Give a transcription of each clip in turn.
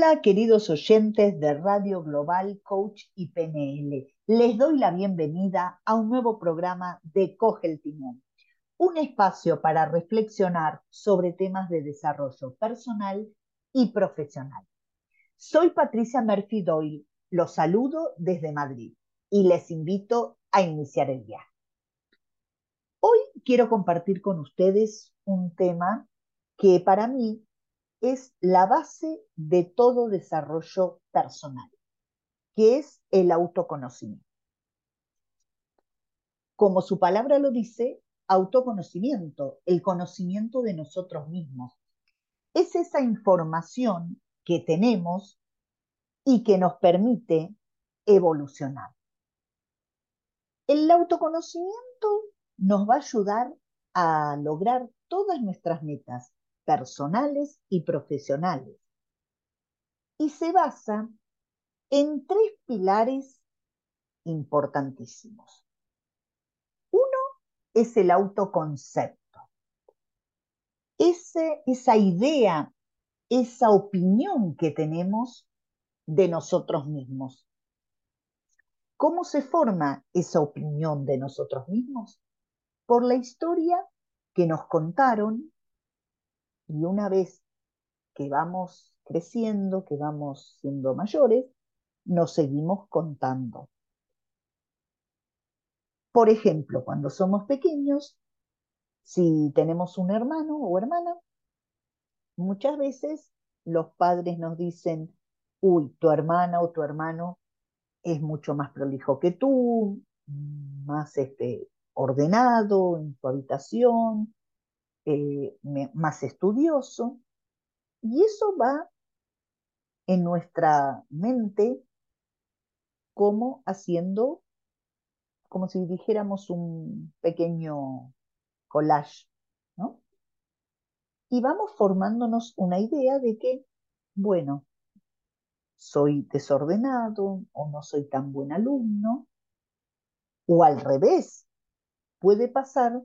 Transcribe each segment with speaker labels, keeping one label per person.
Speaker 1: Hola, queridos oyentes de Radio Global Coach y PNL. Les doy la bienvenida a un nuevo programa de Coge el Timón, un espacio para reflexionar sobre temas de desarrollo personal y profesional. Soy Patricia Murphy Doyle, los saludo desde Madrid y les invito a iniciar el viaje. Hoy quiero compartir con ustedes un tema que para mí es la base de todo desarrollo personal, que es el autoconocimiento. Como su palabra lo dice, autoconocimiento, el conocimiento de nosotros mismos. Es esa información que tenemos y que nos permite evolucionar. El autoconocimiento nos va a ayudar a lograr todas nuestras metas personales y profesionales. Y se basa en tres pilares importantísimos. Uno es el autoconcepto. Ese, esa idea, esa opinión que tenemos de nosotros mismos. ¿Cómo se forma esa opinión de nosotros mismos? Por la historia que nos contaron y una vez que vamos creciendo, que vamos siendo mayores, nos seguimos contando. Por ejemplo, cuando somos pequeños, si tenemos un hermano o hermana, muchas veces los padres nos dicen, uy, tu hermana o tu hermano es mucho más prolijo que tú, más este, ordenado en tu habitación, eh, más estudioso, y eso va en nuestra mente como haciendo, como si dijéramos un pequeño collage, ¿no? Y vamos formándonos una idea de que, bueno, soy desordenado o no soy tan buen alumno, o al revés, puede pasar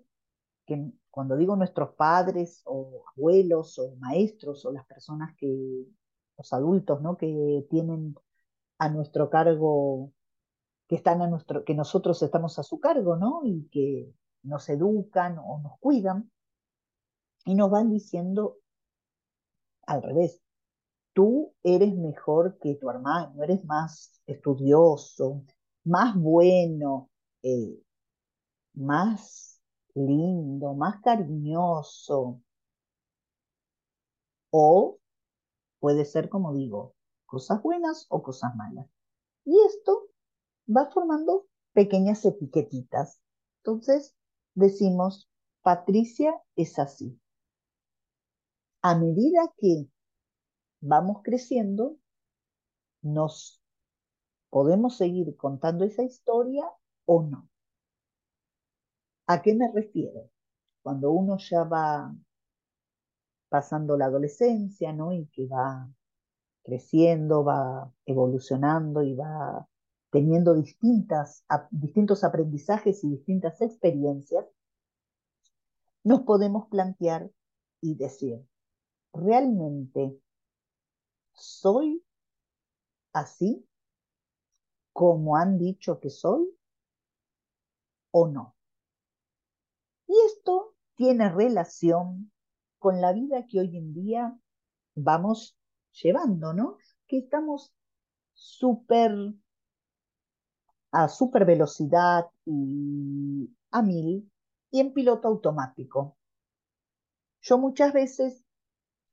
Speaker 1: que cuando digo nuestros padres o abuelos o maestros o las personas que, los adultos, ¿no? Que tienen a nuestro cargo, que están a nuestro, que nosotros estamos a su cargo, ¿no? Y que nos educan o nos cuidan y nos van diciendo al revés, tú eres mejor que tu hermano, eres más estudioso, más bueno, eh, más lindo, más cariñoso. O puede ser, como digo, cosas buenas o cosas malas. Y esto va formando pequeñas etiquetitas. Entonces decimos, Patricia es así. A medida que vamos creciendo, nos podemos seguir contando esa historia o no. ¿A qué me refiero? Cuando uno ya va pasando la adolescencia, ¿no? Y que va creciendo, va evolucionando y va teniendo distintas, distintos aprendizajes y distintas experiencias, nos podemos plantear y decir, ¿realmente soy así como han dicho que soy o no? Y esto tiene relación con la vida que hoy en día vamos llevando, ¿no? Que estamos súper a súper velocidad y a mil y en piloto automático. Yo muchas veces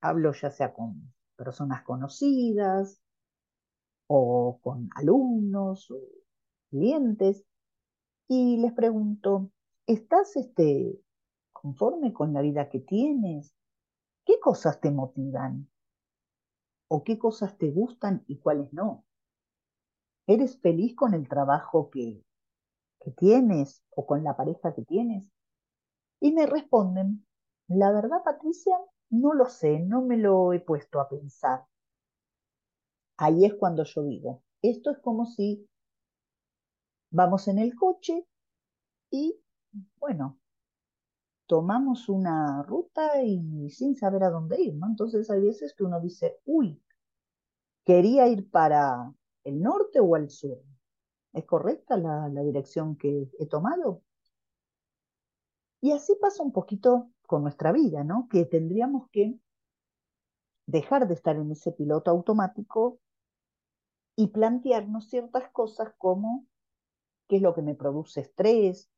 Speaker 1: hablo ya sea con personas conocidas o con alumnos o clientes y les pregunto, ¿Estás este, conforme con la vida que tienes? ¿Qué cosas te motivan? ¿O qué cosas te gustan y cuáles no? ¿Eres feliz con el trabajo que, que tienes o con la pareja que tienes? Y me responden, la verdad, Patricia, no lo sé, no me lo he puesto a pensar. Ahí es cuando yo digo, esto es como si vamos en el coche y, bueno, tomamos una ruta y sin saber a dónde ir, ¿no? Entonces hay veces que uno dice, uy, quería ir para el norte o al sur. ¿Es correcta la, la dirección que he tomado? Y así pasa un poquito con nuestra vida, ¿no? Que tendríamos que dejar de estar en ese piloto automático y plantearnos ciertas cosas como qué es lo que me produce estrés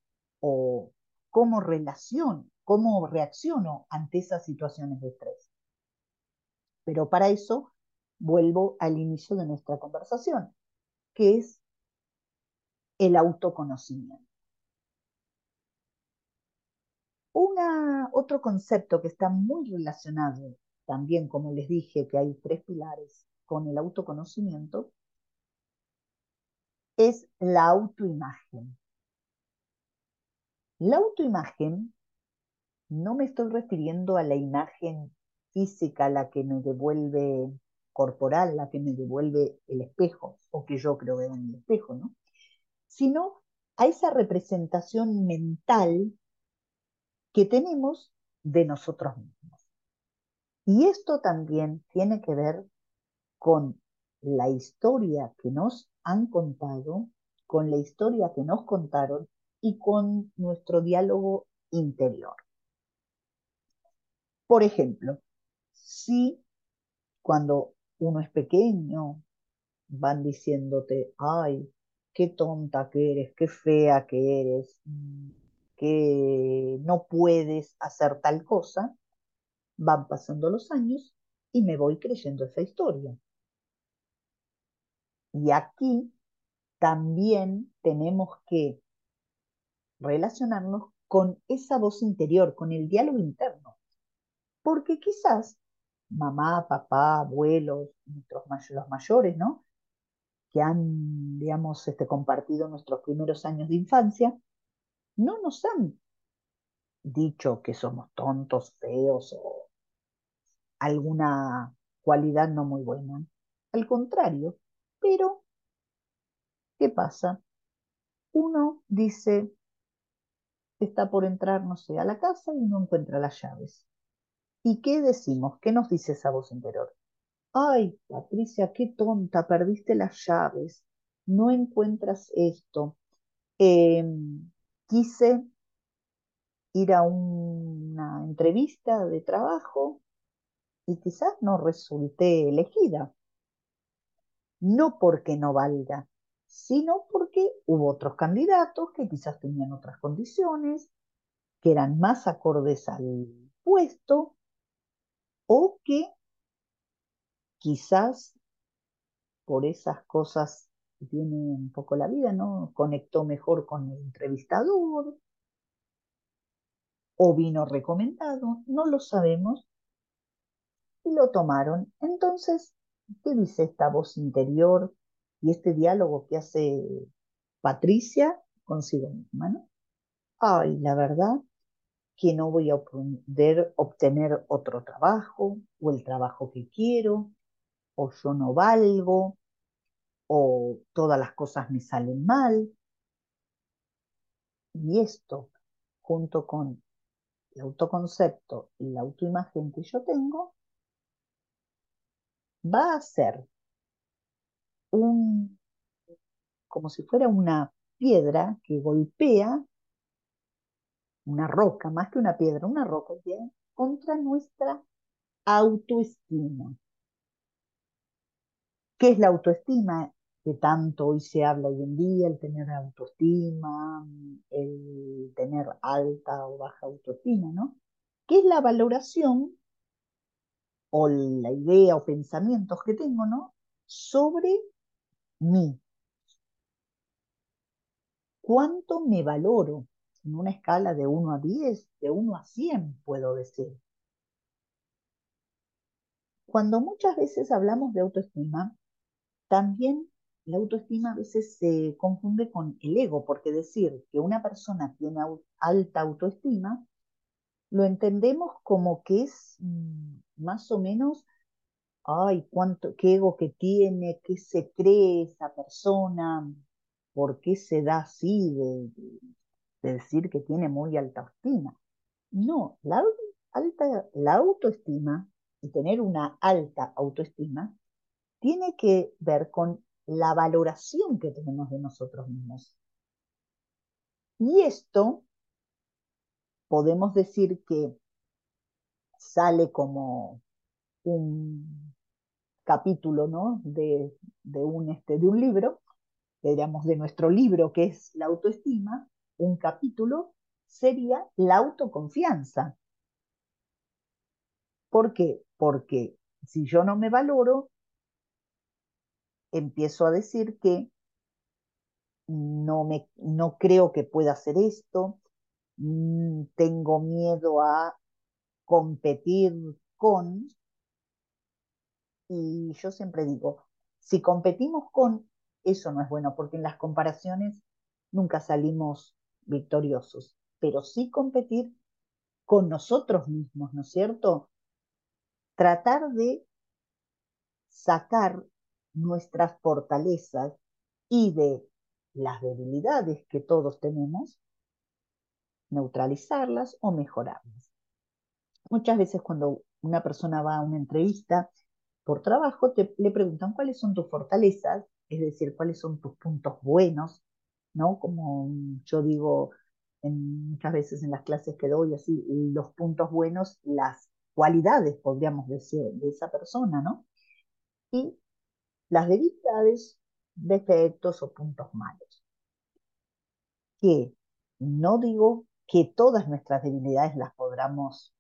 Speaker 1: o cómo relaciono, cómo reacciono ante esas situaciones de estrés. Pero para eso vuelvo al inicio de nuestra conversación, que es el autoconocimiento. Una, otro concepto que está muy relacionado también, como les dije, que hay tres pilares con el autoconocimiento, es la autoimagen. La autoimagen no me estoy refiriendo a la imagen física, la que me devuelve corporal, la que me devuelve el espejo, o que yo creo ver en el espejo, ¿no? Sino a esa representación mental que tenemos de nosotros mismos. Y esto también tiene que ver con la historia que nos han contado, con la historia que nos contaron y con nuestro diálogo interior. Por ejemplo, si cuando uno es pequeño van diciéndote, ay, qué tonta que eres, qué fea que eres, que no puedes hacer tal cosa, van pasando los años y me voy creyendo esa historia. Y aquí también tenemos que relacionarnos con esa voz interior, con el diálogo interno. Porque quizás mamá, papá, abuelos, nuestros, los mayores, ¿no? Que han, digamos, este, compartido nuestros primeros años de infancia, no nos han dicho que somos tontos, feos o alguna cualidad no muy buena. Al contrario, pero, ¿qué pasa? Uno dice, está por entrar, no sé, a la casa y no encuentra las llaves. ¿Y qué decimos? ¿Qué nos dice esa voz interior? Ay, Patricia, qué tonta, perdiste las llaves, no encuentras esto. Em, quise ir a una entrevista de trabajo y quizás no resulté elegida no porque no valga, sino porque hubo otros candidatos que quizás tenían otras condiciones, que eran más acordes al puesto, o que quizás por esas cosas que tiene un poco la vida, ¿no? Conectó mejor con el entrevistador, o vino recomendado, no lo sabemos, y lo tomaron. Entonces, ¿Qué dice esta voz interior y este diálogo que hace Patricia consigo misma? ¿no? Ay, la verdad que no voy a poder obtener otro trabajo o el trabajo que quiero, o yo no valgo, o todas las cosas me salen mal. Y esto, junto con el autoconcepto y la autoimagen que yo tengo, va a ser un, como si fuera una piedra que golpea una roca, más que una piedra, una roca, contra nuestra autoestima. ¿Qué es la autoestima? Que tanto hoy se habla hoy en día, el tener autoestima, el tener alta o baja autoestima, ¿no? ¿Qué es la valoración o la idea o pensamientos que tengo, ¿no? Sobre mí. ¿Cuánto me valoro? En una escala de 1 a 10, de 1 a 100, puedo decir. Cuando muchas veces hablamos de autoestima, también la autoestima a veces se confunde con el ego, porque decir que una persona tiene alta autoestima, lo entendemos como que es mm, más o menos, ay, cuánto, qué ego que tiene, qué se cree esa persona, por qué se da así de, de decir que tiene muy alta autoestima. No, la, alta, la autoestima y tener una alta autoestima tiene que ver con la valoración que tenemos de nosotros mismos. Y esto podemos decir que sale como un capítulo ¿no? de, un, este, de un libro, digamos de nuestro libro que es la autoestima, un capítulo sería la autoconfianza. ¿Por qué? Porque si yo no me valoro, empiezo a decir que no, me, no creo que pueda hacer esto, mm, tengo miedo a competir con, y yo siempre digo, si competimos con, eso no es bueno, porque en las comparaciones nunca salimos victoriosos, pero sí competir con nosotros mismos, ¿no es cierto? Tratar de sacar nuestras fortalezas y de las debilidades que todos tenemos, neutralizarlas o mejorarlas. Muchas veces cuando una persona va a una entrevista por trabajo, te, le preguntan cuáles son tus fortalezas, es decir, cuáles son tus puntos buenos, ¿no? Como yo digo en, muchas veces en las clases que doy, así, los puntos buenos, las cualidades, podríamos decir, de esa persona, ¿no? Y las debilidades, defectos o puntos malos. Que no digo que todas nuestras debilidades las podamos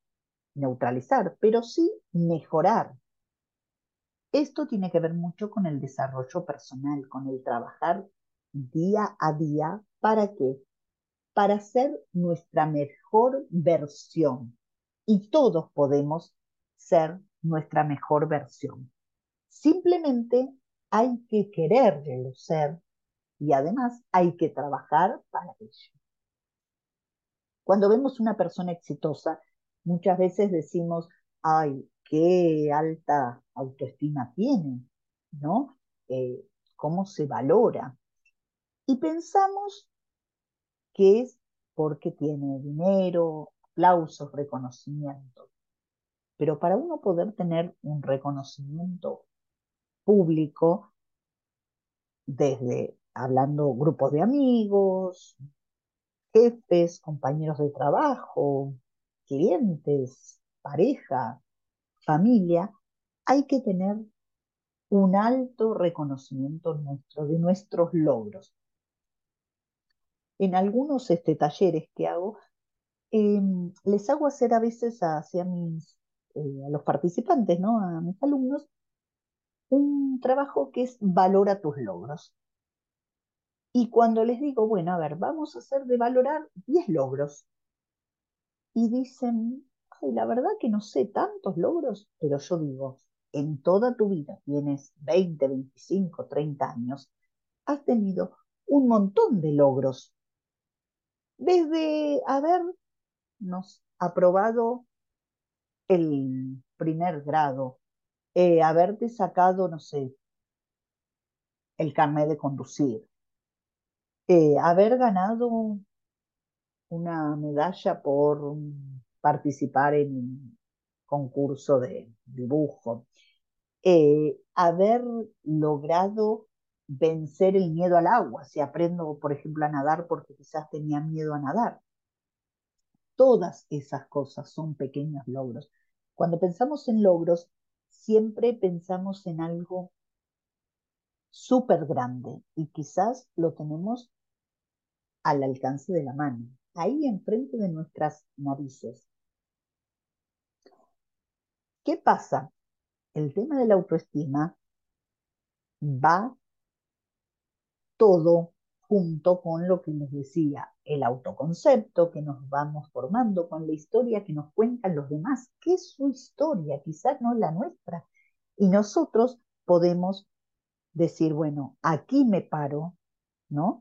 Speaker 1: neutralizar, pero sí mejorar. Esto tiene que ver mucho con el desarrollo personal, con el trabajar día a día. ¿Para qué? Para ser nuestra mejor versión. Y todos podemos ser nuestra mejor versión. Simplemente hay que quererlo ser y además hay que trabajar para ello. Cuando vemos una persona exitosa, muchas veces decimos, ay, qué alta autoestima tiene, ¿no? Eh, ¿Cómo se valora? Y pensamos que es porque tiene dinero, aplausos, reconocimiento. Pero para uno poder tener un reconocimiento público, desde hablando grupos de amigos, jefes, compañeros de trabajo, clientes, pareja, familia, hay que tener un alto reconocimiento nuestro, de nuestros logros. En algunos este, talleres que hago, em, les hago hacer a veces hacia mis, eh, a los participantes, ¿no? a mis alumnos, un trabajo que es valora tus logros. Y cuando les digo, bueno, a ver, vamos a hacer de valorar 10 logros. Y dicen, ay, la verdad que no sé tantos logros, pero yo digo, en toda tu vida tienes 20, 25, 30 años, has tenido un montón de logros. Desde habernos aprobado el primer grado, eh, haberte sacado, no sé, el carnet de conducir, eh, haber ganado una medalla por participar en un concurso de dibujo, eh, haber logrado vencer el miedo al agua, si aprendo, por ejemplo, a nadar porque quizás tenía miedo a nadar. Todas esas cosas son pequeños logros. Cuando pensamos en logros, siempre pensamos en algo súper grande y quizás lo tenemos al alcance de la mano, ahí enfrente de nuestras narices. ¿Qué pasa? El tema de la autoestima va todo junto con lo que les decía, el autoconcepto que nos vamos formando, con la historia que nos cuentan los demás, que es su historia, quizás no la nuestra. Y nosotros podemos decir, bueno, aquí me paro, ¿no?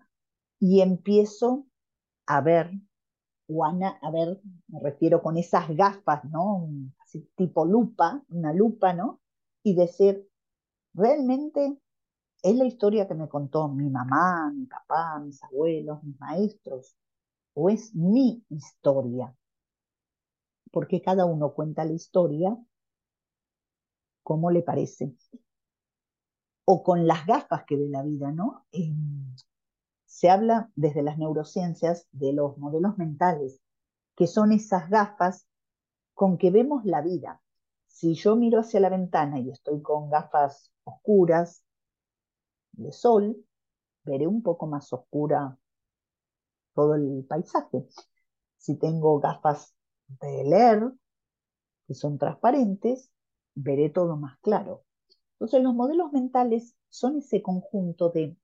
Speaker 1: Y empiezo a ver, o a, ver, me refiero con esas gafas, ¿no? Tipo lupa, una lupa, ¿no? Y decir, realmente es la historia que me contó mi mamá, mi papá, mis abuelos, mis maestros, o es mi historia. Porque cada uno cuenta la historia como le parece. O con las gafas que ve la vida, ¿no? Em, se habla desde las neurociencias de los modelos mentales, que son esas gafas con que vemos la vida. Si yo miro hacia la ventana y estoy con gafas oscuras de sol, veré un poco más oscura todo el paisaje. Si tengo gafas de leer, que son transparentes, veré todo más claro. Entonces los modelos mentales son ese conjunto de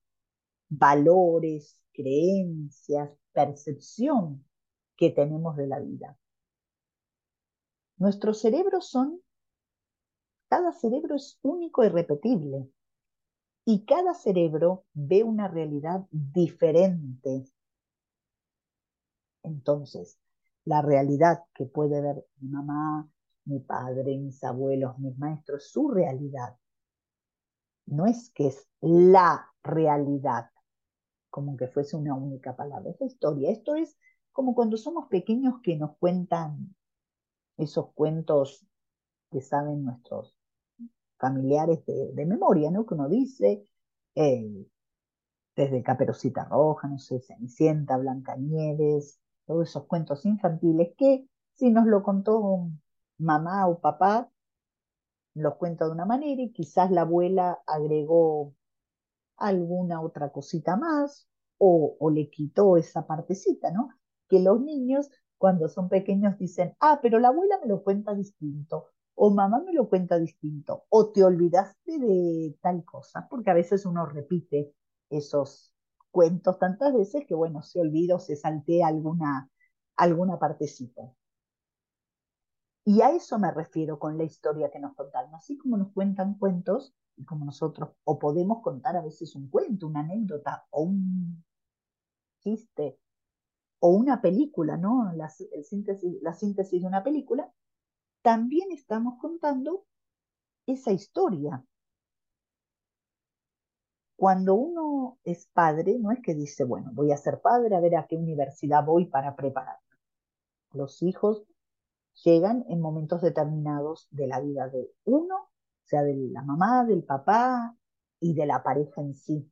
Speaker 1: valores, creencias, percepción que tenemos de la vida. Nuestros cerebros son, cada cerebro es único y repetible. Y cada cerebro ve una realidad diferente. Entonces, la realidad que puede ver mi mamá, mi padre, mis abuelos, mis maestros, su realidad, no es que es la realidad, como que fuese una única palabra, es la historia. Esto es como cuando somos pequeños que nos cuentan esos cuentos que saben nuestros familiares de, memoria, ¿no? Que uno dice, eh, desde Caperucita Roja, no sé, Cenicienta, Blancanieves, todos esos cuentos infantiles que si nos lo contó mamá o papá, los cuenta de una manera y quizás la abuela agregó alguna otra cosita más o, o le quitó esa partecita, ¿no? Que los niños cuando son pequeños dicen, ah, pero la abuela me lo cuenta distinto, o mamá me lo cuenta distinto, o te olvidaste de tal cosa, porque a veces uno repite esos cuentos tantas veces que, bueno, se olvida o se saltea alguna, alguna partecita. Y a eso me refiero con la historia que nos contaron. Así como nos cuentan cuentos, y como nosotros, o podemos contar a veces un cuento, una anécdota, o un chiste, o una película, ¿no? La, síntesis, la síntesis de una película, también estamos contando esa historia. Cuando uno es padre, no es que dice, bueno, voy a ser padre, a ver a qué universidad voy para prepararme. Los hijos llegan en momentos determinados de la vida de uno, sea, de la mamá, del papá y de la pareja en sí.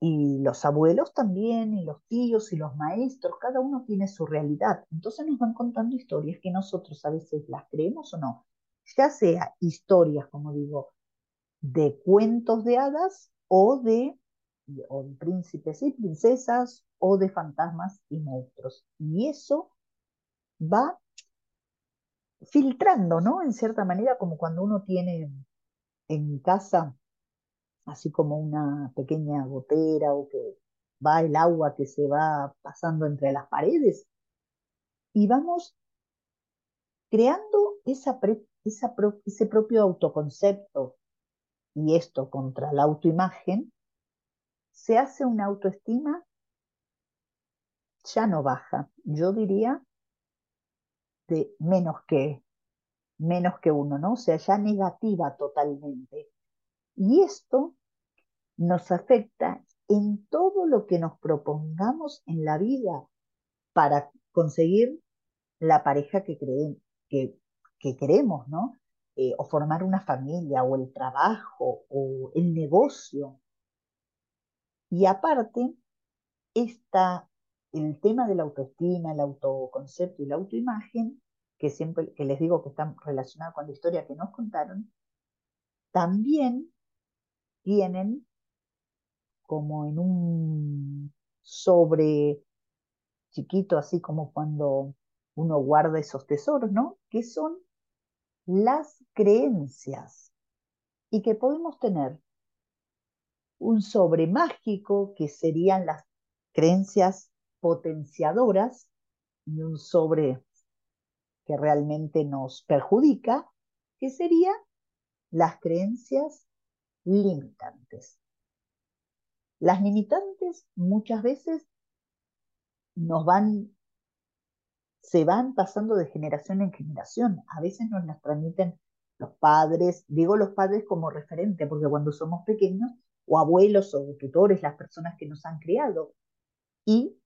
Speaker 1: Y los abuelos también, y los tíos, y los maestros, cada uno tiene su realidad. Entonces nos van contando historias que nosotros a veces las creemos o no. Ya sea historias, como digo, de cuentos de hadas o de, o de príncipes y princesas o de fantasmas y monstruos. Y eso va filtrando, ¿no? En cierta manera, como cuando uno tiene en casa así como una pequeña gotera o que va el agua que se va pasando entre las paredes. Y vamos creando ese propio autoconcepto y esto contra la autoimagen, se hace una autoestima ya no baja, yo diría de menos que menos que uno, ¿no? O sea, ya negativa totalmente. Y esto nos afecta en todo lo que nos propongamos en la vida para conseguir la pareja que, que, queremos, ¿no? Eh, o formar una familia, o el trabajo, o el negocio. Y aparte, está el tema de la autoestima, el autoconcepto y la autoimagen, que siempre que les digo que están relacionados con la historia que nos contaron, también tienen como en un sobre chiquito, así como cuando uno guarda esos tesoros, ¿no? Que son las creencias y que podemos tener un sobre mágico que serían las creencias potenciadoras y un sobre que realmente nos perjudica, que serían las creencias limitantes. Las limitantes muchas veces nos van, se van pasando de generación en generación. A veces nos las transmiten los padres, digo los padres como referente, porque cuando somos pequeños, o abuelos o tutores, las personas que nos han criado. Y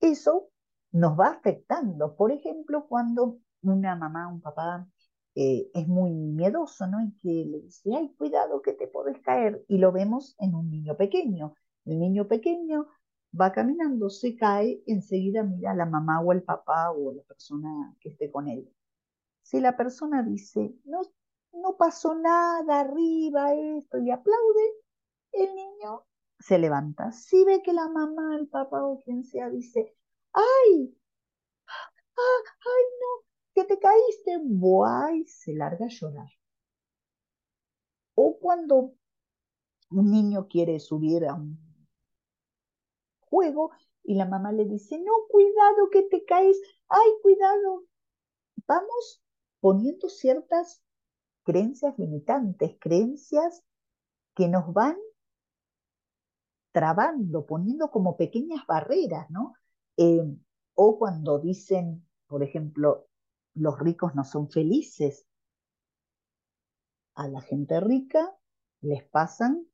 Speaker 1: eso nos va afectando. Por ejemplo, cuando una mamá, un papá eh, es muy miedoso, ¿no? Y que le dice, ay, cuidado que te puedes caer. Y lo vemos en un niño pequeño. El niño pequeño va caminando, se cae, enseguida mira a la mamá o el papá o la persona que esté con él. Si la persona dice, no, no pasó nada arriba esto y aplaude, el niño se levanta. Si ve que la mamá, el papá o quien sea dice, ¡ay! ¡Ah, ¡Ay, no! ¿Que te caíste? ¡Buay! Se larga a llorar. O cuando un niño quiere subir a un juego y la mamá le dice, no, cuidado que te caes, ay, cuidado. Vamos poniendo ciertas creencias limitantes, creencias que nos van trabando, poniendo como pequeñas barreras, ¿no? Eh, o cuando dicen, por ejemplo, los ricos no son felices. A la gente rica les pasan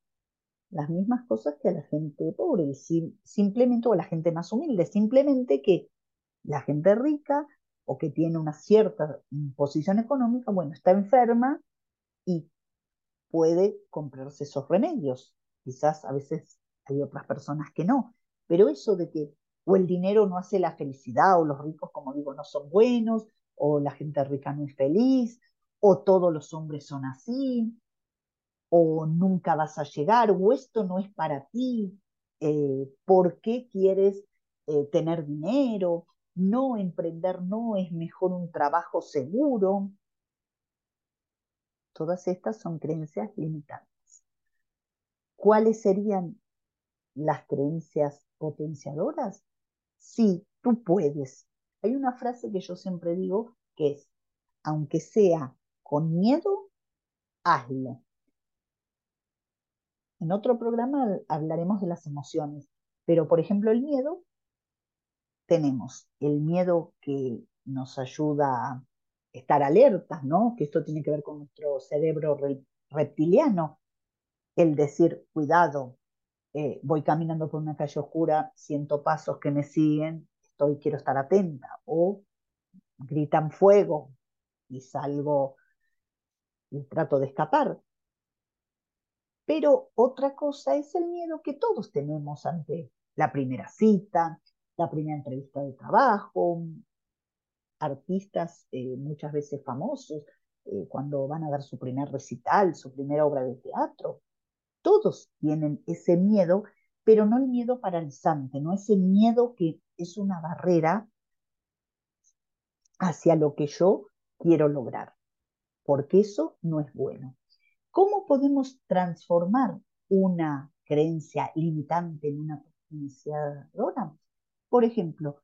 Speaker 1: las mismas cosas que a la gente pobre, simplemente, o a la gente más humilde, simplemente que la gente rica o que tiene una cierta posición económica, bueno, está enferma y puede comprarse esos remedios. Quizás a veces hay otras personas que no, pero eso de que o el dinero no hace la felicidad, o los ricos, como digo, no son buenos, o la gente rica no es feliz, o todos los hombres son así, o nunca vas a llegar, o esto no es para ti, eh, ¿por qué quieres eh, tener dinero? No, emprender no es mejor un trabajo seguro. Todas estas son creencias limitantes. ¿Cuáles serían las creencias potenciadoras? Sí, tú puedes. Hay una frase que yo siempre digo que es, aunque sea con miedo, hazlo. En otro programa hablaremos de las emociones, pero por ejemplo el miedo, tenemos el miedo que nos ayuda a estar alertas, ¿no? Que esto tiene que ver con nuestro cerebro reptiliano, el decir, cuidado, eh, voy caminando por una calle oscura, siento pasos que me siguen, estoy, quiero estar atenta, o gritan fuego y salgo y trato de escapar. Pero otra cosa es el miedo que todos tenemos ante la primera cita, la primera entrevista de trabajo, artistas eh, muchas veces famosos, eh, cuando van a dar su primer recital, su primera obra de teatro, todos tienen ese miedo, pero no el miedo paralizante, no ese miedo que es una barrera hacia lo que yo quiero lograr, porque eso no es bueno. ¿Cómo podemos transformar una creencia limitante en una potenciadora? Por ejemplo,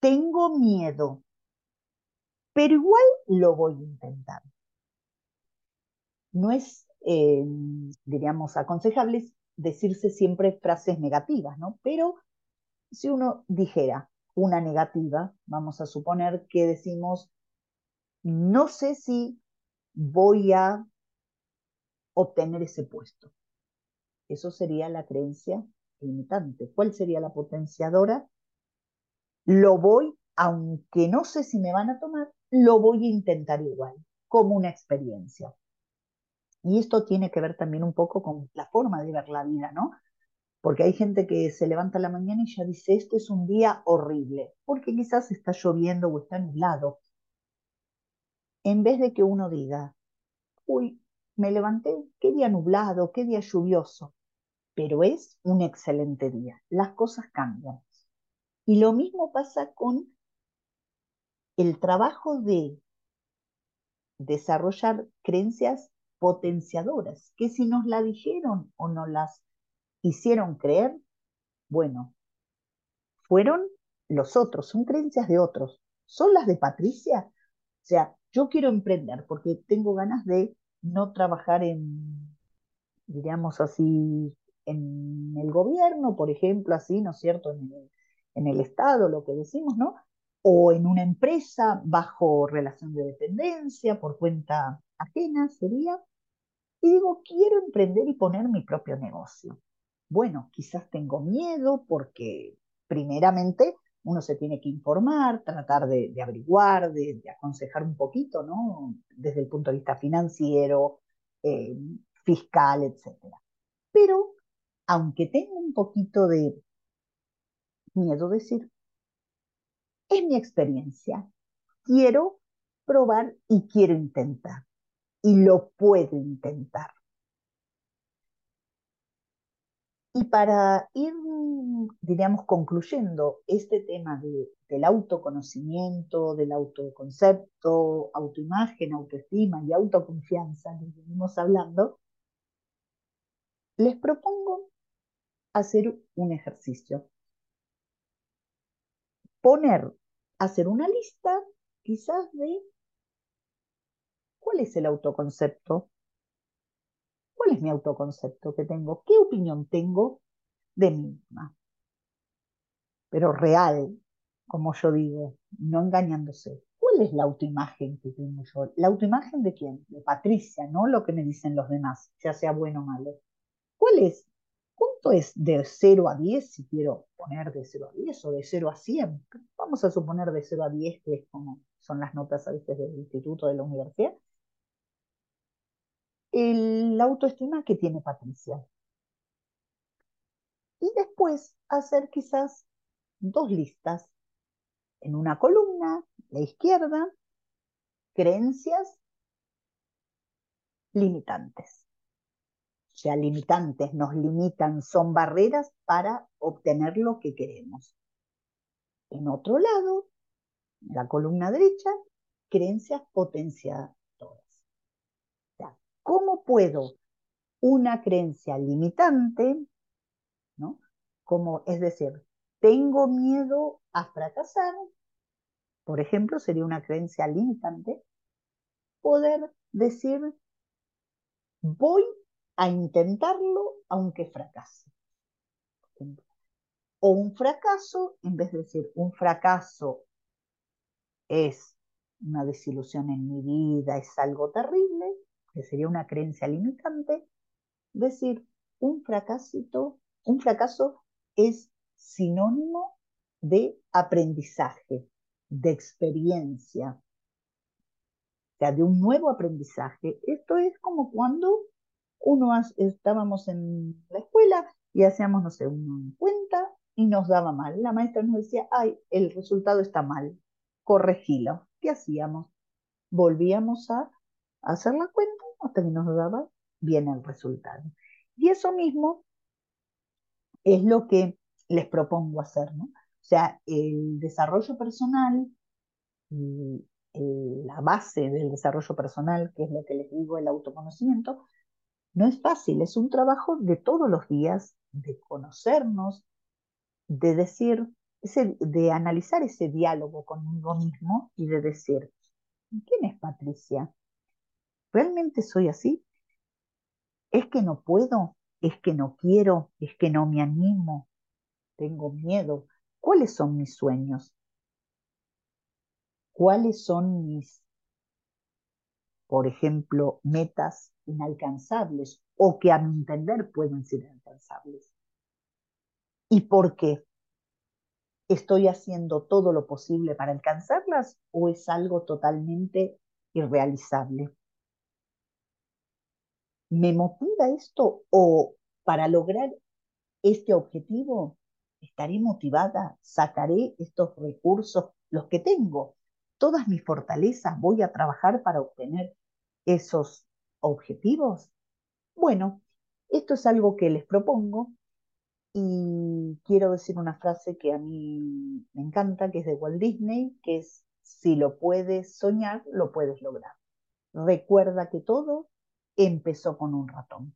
Speaker 1: tengo miedo, pero igual lo voy a intentar. No es eh, diríamos, aconsejables decirse siempre frases negativas, ¿no? Pero si uno dijera una negativa, vamos a suponer que decimos, no sé si voy a obtener ese puesto. Eso sería la creencia limitante. ¿Cuál sería la potenciadora? Lo voy, aunque no sé si me van a tomar, lo voy a intentar igual, como una experiencia. Y esto tiene que ver también un poco con la forma de ver la vida, ¿no? Porque hay gente que se levanta la mañana y ya dice, este es un día horrible, porque quizás está lloviendo o está nublado. En vez de que uno diga, uy, me levanté, qué día nublado, qué día lluvioso, pero es un excelente día, las cosas cambian. Y lo mismo pasa con el trabajo de desarrollar creencias potenciadoras, que si nos la dijeron o nos las hicieron creer, bueno, fueron los otros, son creencias de otros. ¿Son las de Patricia? O sea, yo quiero emprender porque tengo ganas de no trabajar en diríamos así, en el gobierno, por ejemplo, así, ¿no es cierto? En el, en el Estado, lo que decimos, ¿no? O en una empresa bajo relación de dependencia, por cuenta ajena, sería. Y digo, quiero emprender y poner mi propio negocio. Bueno, quizás tengo miedo porque primeramente uno se tiene que informar, tratar de, averiguar, de, aconsejar un poquito, ¿no? Desde el punto de vista financiero, eh, fiscal, etc. Pero, aunque tengo un poquito de miedo decir, es mi experiencia, quiero probar y quiero intentar, y lo puedo intentar. Y para ir, diríamos, concluyendo este tema del autoconocimiento, del autoconcepto, autoimagen, autoestima y autoconfianza que venimos hablando, les propongo hacer un ejercicio. Poner, hacer una lista quizás de cuál es el autoconcepto ¿Cuál es mi autoconcepto que tengo? ¿Qué opinión tengo de mí misma? Pero real, como yo digo, no engañándose. ¿Cuál es la autoimagen que tengo yo? ¿La autoimagen de quién? De Patricia, no lo que me dicen los demás, ya sea bueno o malo. ¿Cuál es? ¿Cuánto es de 0 a 10 si quiero poner de 0 a 10 o de 0 a 100? Vamos a suponer de 0 a 10, que es como son las notas a veces del instituto, de la universidad la autoestima que tiene Patricia. Y después hacer quizás dos listas. En una columna, la izquierda, creencias limitantes. O sea, limitantes nos limitan, son barreras para obtener lo que queremos. En otro lado, la columna derecha, creencias potenciadas ¿Cómo puedo una creencia limitante, ¿no? Como, es decir, tengo miedo a fracasar, por ejemplo, sería una creencia limitante, poder decir, voy a intentarlo aunque fracase. O un fracaso, en vez de decir un fracaso es una desilusión en mi vida, es algo terrible, que sería una creencia limitante, decir un fracasito, un fracaso es sinónimo de aprendizaje, de experiencia, o sea, de un nuevo aprendizaje. Esto es como cuando uno estábamos en la escuela y hacíamos, no sé, una cuenta y nos daba mal. La maestra nos decía, ay, el resultado está mal, corregilo. ¿Qué hacíamos? Volvíamos a hacer la cuenta hasta que nos daba bien el resultado. Y eso mismo es lo que les propongo hacer, ¿no? O sea, el desarrollo personal, la base del desarrollo personal, que es lo que les digo, el autoconocimiento, no es fácil, es un trabajo de todos los días, de conocernos, de decir, de analizar ese diálogo conmigo mismo y de decir, ¿quién es Patricia? ¿Realmente soy así? ¿Es que no puedo? ¿Es que no quiero? ¿Es que no me animo? Tengo miedo. ¿Cuáles son mis sueños? ¿Cuáles son mis, por ejemplo, metas inalcanzables o que a mi entender pueden ser inalcanzables? ¿Y por qué? ¿Estoy haciendo todo lo posible para alcanzarlas o es algo totalmente irrealizable? ¿Me motiva esto o para lograr este objetivo estaré motivada, sacaré estos recursos, los que tengo, todas mis fortalezas, voy a trabajar para obtener esos objetivos? Bueno, esto es algo que les propongo y quiero decir una frase que a mí me encanta, que es de Walt Disney, que es, si lo puedes soñar, lo puedes lograr. Recuerda que todo empezó con un ratón.